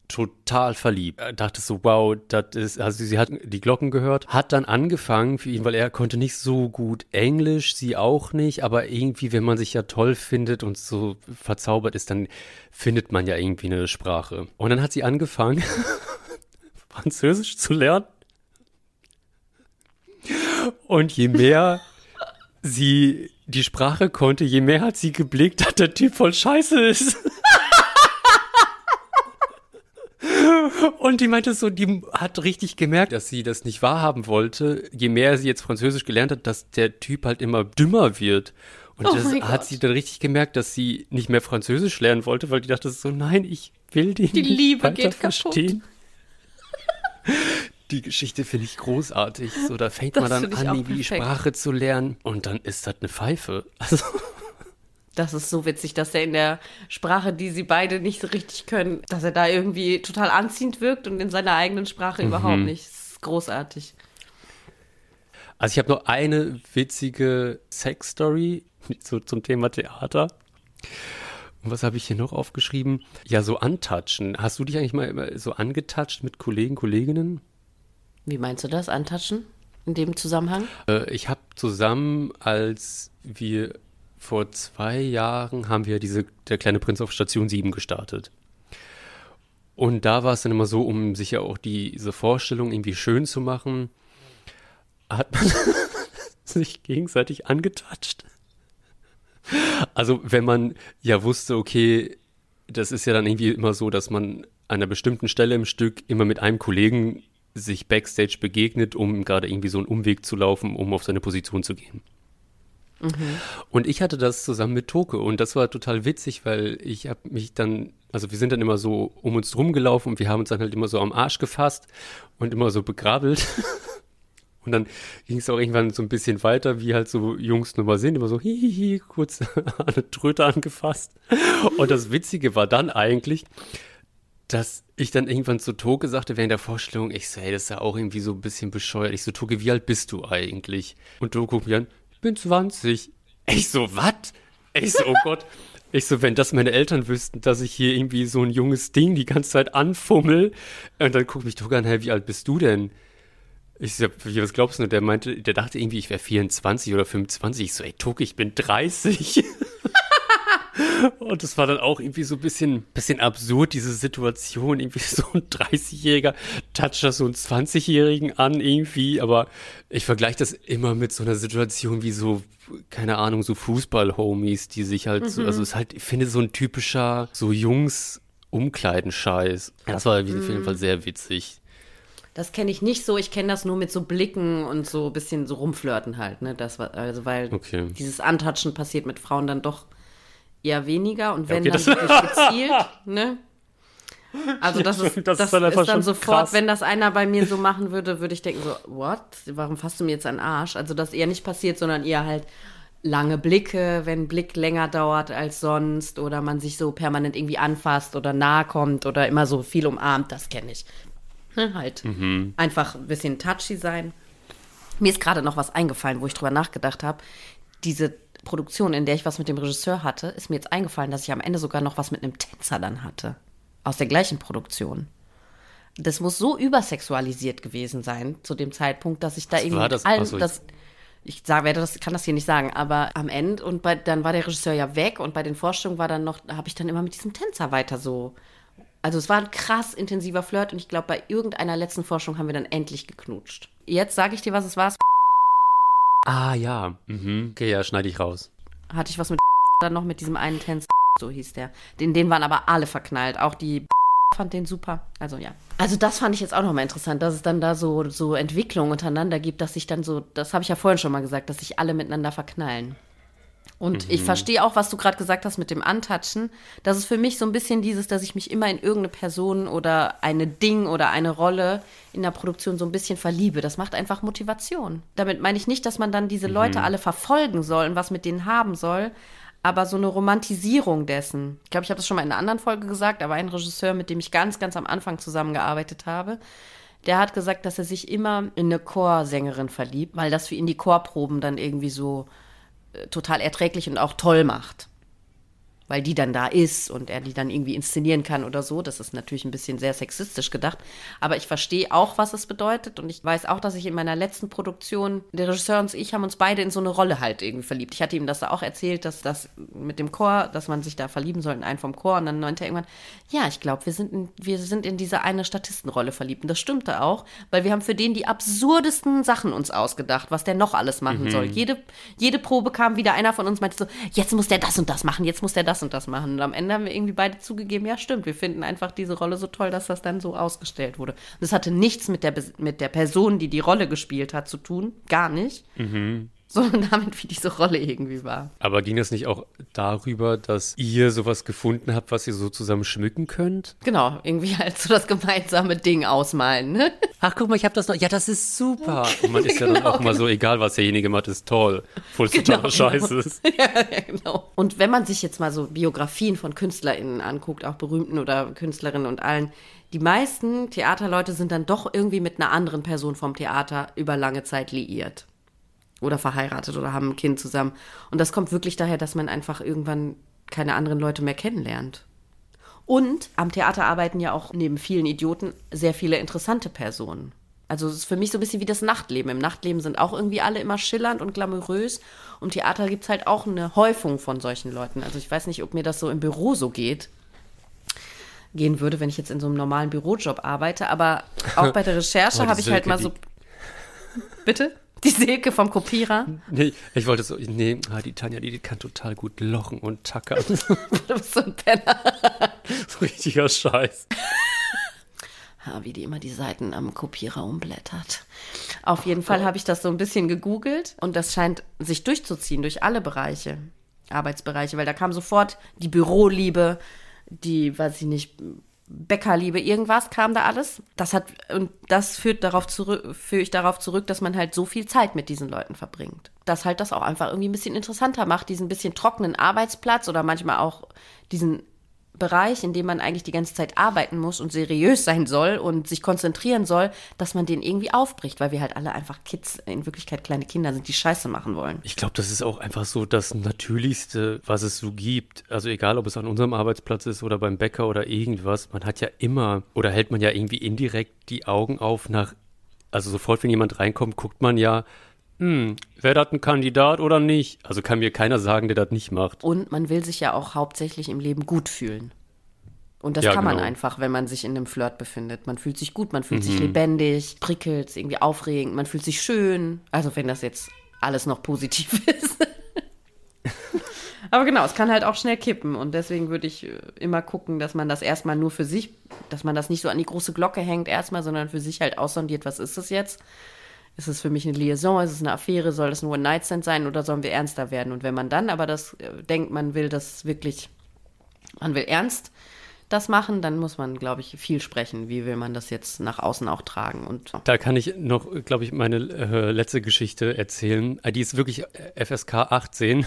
total verliebt. Er dachte so, wow, das ist, also sie hat die Glocken gehört, hat dann angefangen für ihn, weil er konnte nicht so gut Englisch, sie auch nicht, aber irgendwie, wenn man sich ja toll findet und so verzaubert ist, dann findet man ja irgendwie eine Sprache. Und dann hat sie angefangen, Französisch zu lernen. Und je mehr sie die Sprache konnte, je mehr hat sie geblickt, dass der Typ voll scheiße ist. Und die meinte so, die hat richtig gemerkt, dass sie das nicht wahrhaben wollte. Je mehr sie jetzt Französisch gelernt hat, dass der Typ halt immer dümmer wird. Und oh das hat Gott. sie dann richtig gemerkt, dass sie nicht mehr Französisch lernen wollte, weil die dachte so, nein, ich will den die nicht Liebe geht verstehen. Die Geschichte finde ich großartig. So, da fängt das man dann an, die Sprache zu lernen und dann ist das eine Pfeife. Also das ist so witzig, dass er in der Sprache, die sie beide nicht so richtig können, dass er da irgendwie total anziehend wirkt und in seiner eigenen Sprache mhm. überhaupt nicht. Das ist großartig. Also ich habe noch eine witzige Sex-Story so zum Thema Theater. Und was habe ich hier noch aufgeschrieben? Ja, so antatschen. Hast du dich eigentlich mal so angetatscht mit Kollegen, Kolleginnen? Wie meinst du das, antatschen? In dem Zusammenhang? Äh, ich habe zusammen, als wir vor zwei Jahren haben wir diese Der kleine Prinz auf Station 7 gestartet. Und da war es dann immer so, um sich ja auch diese Vorstellung irgendwie schön zu machen, hat man sich gegenseitig angetatscht. Also wenn man ja wusste, okay, das ist ja dann irgendwie immer so, dass man an einer bestimmten Stelle im Stück immer mit einem Kollegen sich backstage begegnet, um gerade irgendwie so einen Umweg zu laufen, um auf seine Position zu gehen. Mhm. Und ich hatte das zusammen mit Toke und das war total witzig, weil ich habe mich dann, also wir sind dann immer so um uns drum gelaufen und wir haben uns dann halt immer so am Arsch gefasst und immer so begrabbelt. Und dann ging es auch irgendwann so ein bisschen weiter, wie halt so Jungs nun mal sind, immer so hihihi, kurz eine Tröte angefasst. Und das Witzige war dann eigentlich, dass ich dann irgendwann zu Toke sagte während der Vorstellung, ich so, hey, das ist ja auch irgendwie so ein bisschen bescheuert. Ich so, Toke, wie alt bist du eigentlich? Und Toke guckt mich an, bin 20. Ich so, was? Ich so, oh Gott. Ich so, wenn das meine Eltern wüssten, dass ich hier irgendwie so ein junges Ding die ganze Zeit anfummel. Und dann guckt mich Toke an, hey, wie alt bist du denn? Ich so, was glaubst du? Der meinte, der dachte irgendwie, ich wäre 24 oder 25. Ich so, ey, Tuck, ich bin 30. Und das war dann auch irgendwie so ein bisschen, bisschen absurd, diese Situation. Irgendwie so ein 30-Jähriger toucht das so einen 20-Jährigen an irgendwie. Aber ich vergleiche das immer mit so einer Situation wie so, keine Ahnung, so Fußball-Homies, die sich halt mhm. so, also es ist halt, ich finde so ein typischer, so Jungs, Umkleidenscheiß. Das war auf jeden Fall sehr witzig. Das kenne ich nicht so. Ich kenne das nur mit so Blicken und so ein bisschen so rumflirten halt. Ne? Das war, also weil okay. dieses Antatschen passiert mit Frauen dann doch eher weniger und wenn ja, okay, dann wirklich gezielt, ne? Also das ist, das, das ist dann, ist dann sofort, krass. wenn das einer bei mir so machen würde, würde ich denken so, what? Warum fasst du mir jetzt an den Arsch? Also das eher nicht passiert, sondern eher halt lange Blicke, wenn Blick länger dauert als sonst oder man sich so permanent irgendwie anfasst oder nahe kommt oder immer so viel umarmt, das kenne ich. Ne, halt mhm. einfach ein bisschen touchy sein. Mir ist gerade noch was eingefallen, wo ich drüber nachgedacht habe. Diese Produktion, in der ich was mit dem Regisseur hatte, ist mir jetzt eingefallen, dass ich am Ende sogar noch was mit einem Tänzer dann hatte. Aus der gleichen Produktion. Das muss so übersexualisiert gewesen sein zu dem Zeitpunkt, dass ich da was irgendwie war das? allen, das, ich sage, das kann das hier nicht sagen, aber am Ende und bei, dann war der Regisseur ja weg und bei den Vorstellungen war dann noch, habe ich dann immer mit diesem Tänzer weiter so also es war ein krass intensiver Flirt und ich glaube, bei irgendeiner letzten Forschung haben wir dann endlich geknutscht. Jetzt sage ich dir, was es war. Ah ja. Mhm. Okay, ja, schneide ich raus. Hatte ich was mit dann noch mit diesem einen Tänzer, so hieß der. Den, den waren aber alle verknallt. Auch die fand den super. Also ja. Also das fand ich jetzt auch nochmal interessant, dass es dann da so, so Entwicklungen untereinander gibt, dass sich dann so, das habe ich ja vorhin schon mal gesagt, dass sich alle miteinander verknallen. Und mhm. ich verstehe auch, was du gerade gesagt hast mit dem Antatschen. Das ist für mich so ein bisschen dieses, dass ich mich immer in irgendeine Person oder eine Ding oder eine Rolle in der Produktion so ein bisschen verliebe. Das macht einfach Motivation. Damit meine ich nicht, dass man dann diese Leute mhm. alle verfolgen soll und was mit denen haben soll, aber so eine Romantisierung dessen. Ich glaube, ich habe das schon mal in einer anderen Folge gesagt, aber ein Regisseur, mit dem ich ganz, ganz am Anfang zusammengearbeitet habe, der hat gesagt, dass er sich immer in eine Chorsängerin verliebt, weil das für ihn die Chorproben dann irgendwie so total erträglich und auch toll macht weil die dann da ist und er die dann irgendwie inszenieren kann oder so. Das ist natürlich ein bisschen sehr sexistisch gedacht. Aber ich verstehe auch, was es bedeutet. Und ich weiß auch, dass ich in meiner letzten Produktion, der Regisseur und ich haben uns beide in so eine Rolle halt irgendwie verliebt. Ich hatte ihm das da auch erzählt, dass das mit dem Chor, dass man sich da verlieben soll in einen vom Chor. Und dann meinte er irgendwann, ja, ich glaube, wir sind in, wir sind in diese eine Statistenrolle verliebt. Und das stimmte auch, weil wir haben für den die absurdesten Sachen uns ausgedacht, was der noch alles machen mhm. soll. Jede, jede Probe kam wieder einer von uns, meinte so, jetzt muss der das und das machen, jetzt muss der das das und das machen. Und am Ende haben wir irgendwie beide zugegeben, ja stimmt, wir finden einfach diese Rolle so toll, dass das dann so ausgestellt wurde. Und das hatte nichts mit der, mit der Person, die die Rolle gespielt hat, zu tun, gar nicht. Mhm sondern damit, wie diese Rolle irgendwie war. Aber ging das nicht auch darüber, dass ihr sowas gefunden habt, was ihr so zusammen schmücken könnt? Genau, irgendwie halt so das gemeinsame Ding ausmalen. Ne? Ach, guck mal, ich habe das noch. Ja, das ist super. Und man ist ja dann auch genau, mal so, egal was derjenige macht, ist toll. Obwohl es genau, totaler Scheiße genau. ist. Ja, ja, genau. Und wenn man sich jetzt mal so Biografien von KünstlerInnen anguckt, auch berühmten oder Künstlerinnen und allen, die meisten Theaterleute sind dann doch irgendwie mit einer anderen Person vom Theater über lange Zeit liiert oder verheiratet oder haben ein Kind zusammen. Und das kommt wirklich daher, dass man einfach irgendwann keine anderen Leute mehr kennenlernt. Und am Theater arbeiten ja auch neben vielen Idioten sehr viele interessante Personen. Also es ist für mich so ein bisschen wie das Nachtleben. Im Nachtleben sind auch irgendwie alle immer schillernd und glamourös. Und im Theater gibt es halt auch eine Häufung von solchen Leuten. Also ich weiß nicht, ob mir das so im Büro so geht gehen würde, wenn ich jetzt in so einem normalen Bürojob arbeite. Aber auch bei der Recherche oh, habe ich halt mal so. Bitte? Die Silke vom Kopierer? Nee, ich wollte so, nee, ah, die Tanja, die, die kann total gut lochen und tackern. du bist so ein Penner. so richtiger Scheiß. Ja, wie die immer die Seiten am Kopierer umblättert. Auf jeden Fall habe ich das so ein bisschen gegoogelt und das scheint sich durchzuziehen durch alle Bereiche, Arbeitsbereiche, weil da kam sofort die Büroliebe, die, weiß ich nicht, Bäckerliebe, irgendwas kam da alles. Das hat, und das führt darauf zurück, führe ich darauf zurück, dass man halt so viel Zeit mit diesen Leuten verbringt. Das halt das auch einfach irgendwie ein bisschen interessanter macht, diesen bisschen trockenen Arbeitsplatz oder manchmal auch diesen Bereich, in dem man eigentlich die ganze Zeit arbeiten muss und seriös sein soll und sich konzentrieren soll, dass man den irgendwie aufbricht, weil wir halt alle einfach Kids, in Wirklichkeit kleine Kinder sind, die Scheiße machen wollen. Ich glaube, das ist auch einfach so das Natürlichste, was es so gibt. Also egal, ob es an unserem Arbeitsplatz ist oder beim Bäcker oder irgendwas, man hat ja immer oder hält man ja irgendwie indirekt die Augen auf nach, also sofort, wenn jemand reinkommt, guckt man ja, hm, wäre das ein Kandidat oder nicht? Also kann mir keiner sagen, der das nicht macht. Und man will sich ja auch hauptsächlich im Leben gut fühlen. Und das ja, kann man genau. einfach, wenn man sich in einem Flirt befindet. Man fühlt sich gut, man fühlt mhm. sich lebendig, prickelt, irgendwie aufregend, man fühlt sich schön. Also wenn das jetzt alles noch positiv ist. Aber genau, es kann halt auch schnell kippen. Und deswegen würde ich äh, immer gucken, dass man das erstmal nur für sich, dass man das nicht so an die große Glocke hängt erstmal, sondern für sich halt aussondiert, was ist das jetzt? Ist es für mich eine Liaison? Ist es eine Affäre? Soll es ein One-Night-Stand sein oder sollen wir ernster werden? Und wenn man dann aber das äh, denkt, man will das wirklich, man will ernst das machen, dann muss man, glaube ich, viel sprechen. Wie will man das jetzt nach außen auch tragen? Und so. Da kann ich noch, glaube ich, meine äh, letzte Geschichte erzählen. Äh, die ist wirklich FSK 18.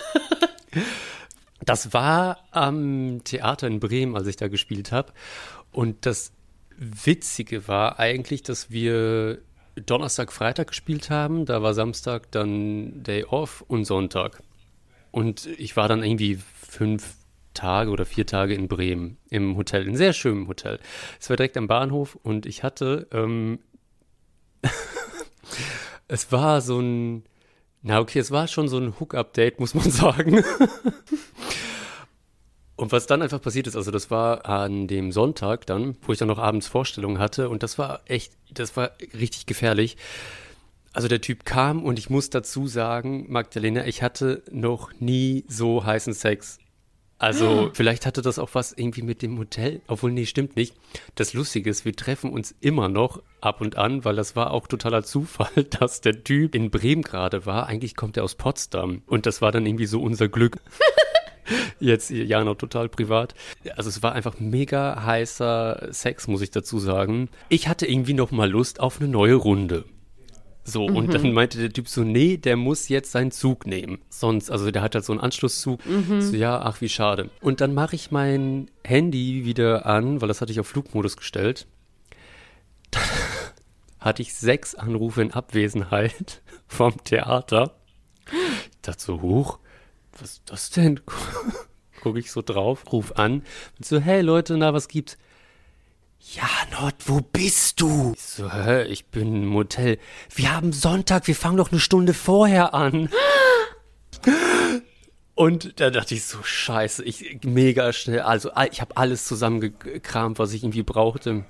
das war am Theater in Bremen, als ich da gespielt habe. Und das Witzige war eigentlich, dass wir Donnerstag, Freitag gespielt haben. Da war Samstag dann Day Off und Sonntag. Und ich war dann irgendwie fünf Tage oder vier Tage in Bremen im Hotel, in sehr schönem Hotel. Es war direkt am Bahnhof und ich hatte, ähm, es war so ein, na okay, es war schon so ein Hook-Update, muss man sagen. Und was dann einfach passiert ist, also das war an dem Sonntag dann, wo ich dann noch abends Vorstellungen hatte und das war echt, das war richtig gefährlich. Also der Typ kam und ich muss dazu sagen, Magdalena, ich hatte noch nie so heißen Sex. Also vielleicht hatte das auch was irgendwie mit dem Hotel, obwohl nee, stimmt nicht. Das Lustige ist, wir treffen uns immer noch ab und an, weil das war auch totaler Zufall, dass der Typ in Bremen gerade war. Eigentlich kommt er aus Potsdam und das war dann irgendwie so unser Glück. Jetzt ja noch total privat. Also es war einfach mega heißer Sex, muss ich dazu sagen. Ich hatte irgendwie noch mal Lust auf eine neue Runde. So, mhm. und dann meinte der Typ so, nee, der muss jetzt seinen Zug nehmen. Sonst, also der hat halt so einen Anschlusszug. Mhm. So, ja, ach, wie schade. Und dann mache ich mein Handy wieder an, weil das hatte ich auf Flugmodus gestellt. Dann hatte ich sechs Anrufe in Abwesenheit vom Theater. Ich dachte so, hoch, was ist das denn? Gucke ich so drauf, ruf an und so, hey Leute, na, was gibt's? Ja, Nord, wo bist du? Ich so, hä, ich bin im Hotel. Wir haben Sonntag, wir fangen doch eine Stunde vorher an. Und da dachte ich so, scheiße, ich mega schnell, also ich habe alles zusammengekramt, was ich irgendwie brauchte.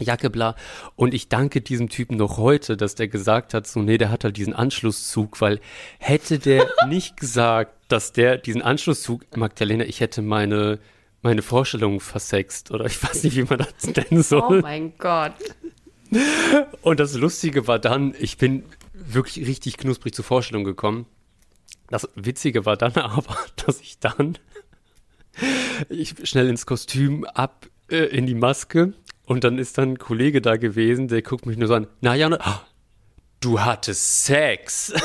Jacke, bla. Und ich danke diesem Typen noch heute, dass der gesagt hat, so, nee, der hat halt diesen Anschlusszug, weil hätte der nicht gesagt, dass der diesen Anschlusszug, Magdalena, ich hätte meine, meine Vorstellung versext oder ich weiß nicht, wie man das nennen soll. Oh mein Gott. Und das Lustige war dann, ich bin wirklich richtig knusprig zur Vorstellung gekommen. Das Witzige war dann aber, dass ich dann ich schnell ins Kostüm ab äh, in die Maske und dann ist dann ein Kollege da gewesen, der guckt mich nur so an. Na ja, oh, du hattest Sex.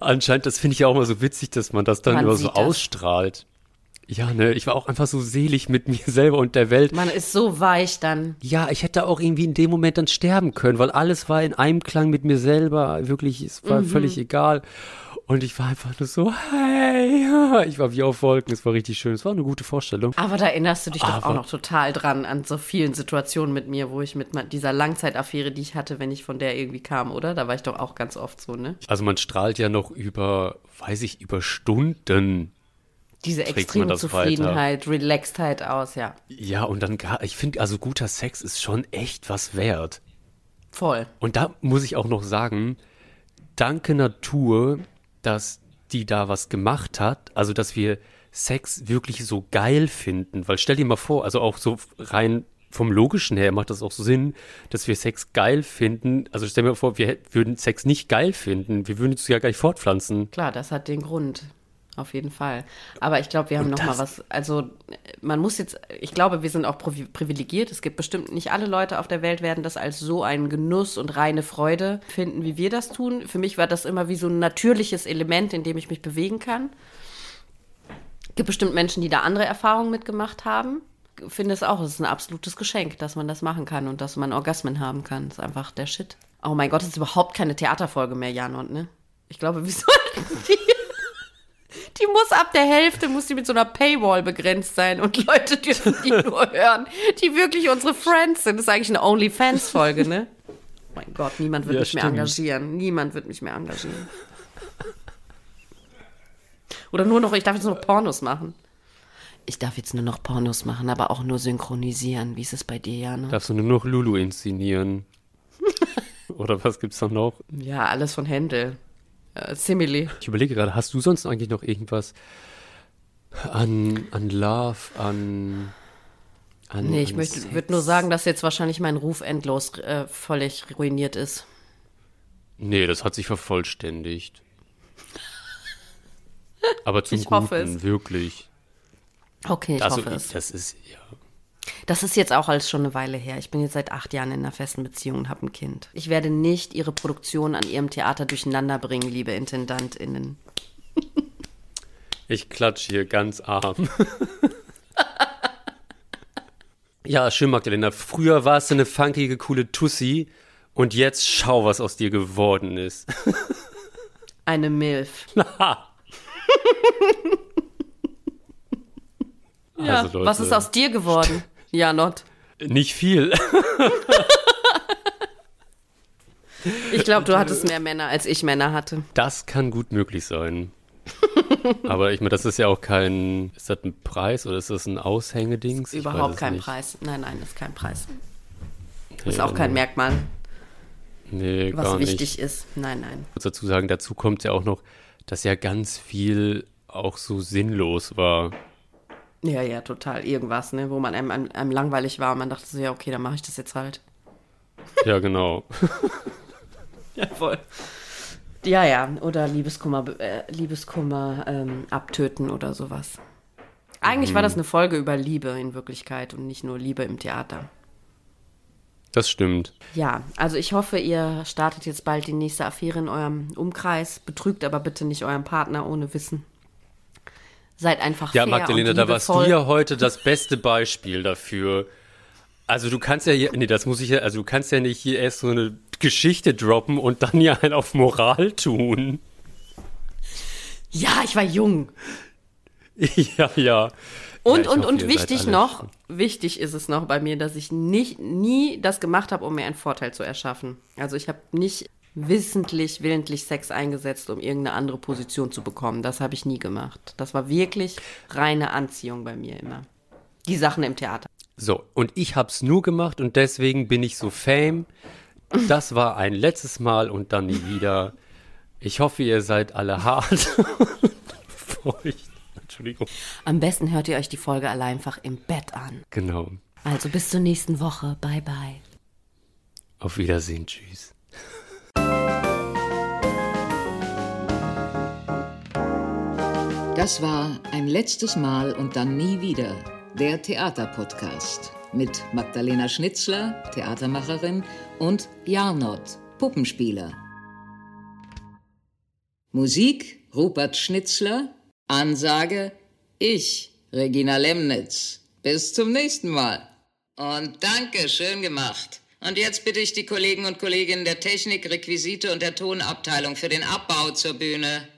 Anscheinend, das finde ich ja auch immer so witzig, dass man das dann man immer so das. ausstrahlt. Ja, ne, ich war auch einfach so selig mit mir selber und der Welt. Man ist so weich dann. Ja, ich hätte auch irgendwie in dem Moment dann sterben können, weil alles war in Einklang mit mir selber. Wirklich, es war mhm. völlig egal. Und ich war einfach nur so, hey, ich war wie auf Wolken, es war richtig schön, es war eine gute Vorstellung. Aber da erinnerst du dich doch Aber- auch noch total dran an so vielen Situationen mit mir, wo ich mit dieser Langzeitaffäre, die ich hatte, wenn ich von der irgendwie kam, oder? Da war ich doch auch ganz oft so, ne? Also man strahlt ja noch über, weiß ich, über Stunden. Diese Trägt extreme Zufriedenheit, Relaxedheit aus, ja. Ja, und dann, gar- ich finde, also guter Sex ist schon echt was wert. Voll. Und da muss ich auch noch sagen, danke Natur, dass die da was gemacht hat, also dass wir Sex wirklich so geil finden, weil stell dir mal vor, also auch so rein vom logischen her macht das auch Sinn, dass wir Sex geil finden. Also stell dir mal vor, wir würden Sex nicht geil finden, wir würden es ja gleich fortpflanzen. Klar, das hat den Grund. Auf jeden Fall. Aber ich glaube, wir haben Und noch mal das- was. Also, man muss jetzt, ich glaube, wir sind auch privi- privilegiert. Es gibt bestimmt nicht alle Leute auf der Welt werden das als so einen Genuss und reine Freude finden, wie wir das tun. Für mich war das immer wie so ein natürliches Element, in dem ich mich bewegen kann. gibt bestimmt Menschen, die da andere Erfahrungen mitgemacht haben. Ich finde es auch, es ist ein absolutes Geschenk, dass man das machen kann und dass man Orgasmen haben kann. Das ist einfach der Shit. Oh mein Gott, es ist überhaupt keine Theaterfolge mehr, Janon, ne? Ich glaube, wir sollten die. Die muss ab der Hälfte, muss die mit so einer Paywall begrenzt sein und Leute dürfen die nur hören, die wirklich unsere Friends sind. Das ist eigentlich eine OnlyFans-Folge, ne? Oh mein Gott, niemand wird Ja, mich mehr stimmt. engagieren. Niemand wird mich mehr engagieren. Oder nur noch, ich darf jetzt nur noch Pornos machen. Ich darf jetzt nur noch Pornos machen, aber auch nur synchronisieren. Wie ist es bei dir, Jana? Darfst du nur noch Lulu inszenieren? Oder was gibt's da noch? Ja, alles von Händel. Äh, Simile. Ich überlege gerade, hast du sonst eigentlich noch irgendwas an, an Love, an. an Nee, ich würde nur sagen, dass jetzt wahrscheinlich mein Ruf endlos äh, völlig ruiniert ist. Nee, das hat sich vervollständigt. Aber zum Ich Guten, wirklich. Okay, ich also, hoffe es. das ist, ja. Das ist jetzt auch alles schon eine Weile her. Ich bin jetzt seit acht Jahren in einer festen Beziehung und habe ein Kind. Ich werde nicht Ihre Produktion an Ihrem Theater durcheinander bringen, liebe IntendantInnen. Ich klatsch hier ganz arm. ja, schön, Magdalena. Früher warst du eine funkige, coole Tussi und jetzt schau, was aus dir geworden ist. Eine Milf. Ja, Also, was ist aus dir geworden? Ja, not. Nicht viel. Ich glaube, du hattest mehr Männer, als ich Männer hatte. Das kann gut möglich sein. Aber ich meine, das ist ja auch kein. Ist das ein Preis oder ist das ein weiß Überhaupt kein nicht. Preis. Nein, nein, das ist kein Preis. Nee, Ist auch kein Merkmal, Nee, was wichtig nicht. ist. Nein, nein. Ich muss dazu sagen, dazu kommt ja auch noch, dass ja ganz viel auch so sinnlos war. Ja, ja, total. Irgendwas, ne, wo man einem, einem, einem langweilig war und man dachte so, ja, okay, dann mache ich das jetzt halt. Ja, genau. Ja, voll. Ja, ja, oder Liebeskummer, be- äh, Liebeskummer ähm, abtöten oder sowas. Eigentlich war das eine Folge über Liebe in Wirklichkeit und nicht nur Liebe im Theater. Das stimmt. Ja, also ich hoffe, ihr startet jetzt bald die nächste Affäre in eurem Umkreis. Betrügt aber bitte nicht euren Partner ohne Wissen. Seid einfach Ja, fair Magdalena, da warst du ja heute das beste Beispiel dafür. Also du kannst ja hier, nee, das muss ich ja, also du kannst ja nicht hier erst so eine Geschichte droppen und dann ja einen auf Moral tun. Ja, ich war jung. ja, ja. Und, ja, und, hoffe, und wichtig noch, wichtig ist es noch bei mir, dass ich nicht, nie das gemacht habe, um mir einen Vorteil zu erschaffen. Also ich habe nicht wissentlich, willentlich Sex eingesetzt, um irgendeine andere Position zu bekommen. Das habe ich nie gemacht. Das war wirklich reine Anziehung bei mir immer. Die Sachen im Theater. So, und ich hab's nur gemacht und deswegen bin ich so fame. Das war ein letztes Mal und dann nie wieder. Ich hoffe, ihr seid alle hart. Feucht. Entschuldigung. Am besten hört ihr euch die Folge alle einfach im Bett an. Genau. Also bis zur nächsten Woche. Bye, bye. Auf Wiedersehen. Tschüss. Das war ein letztes Mal und dann nie wieder der Theaterpodcast mit Magdalena Schnitzler, Theatermacherin, und Jarnot, Puppenspieler. Musik Rupert Schnitzler, Ansage ich, Regina Lemnitz. Bis zum nächsten Mal. Und danke, schön gemacht. Und jetzt bitte ich die Kollegen und Kolleginnen der Technik, Requisite und der Tonabteilung für den Abbau zur Bühne.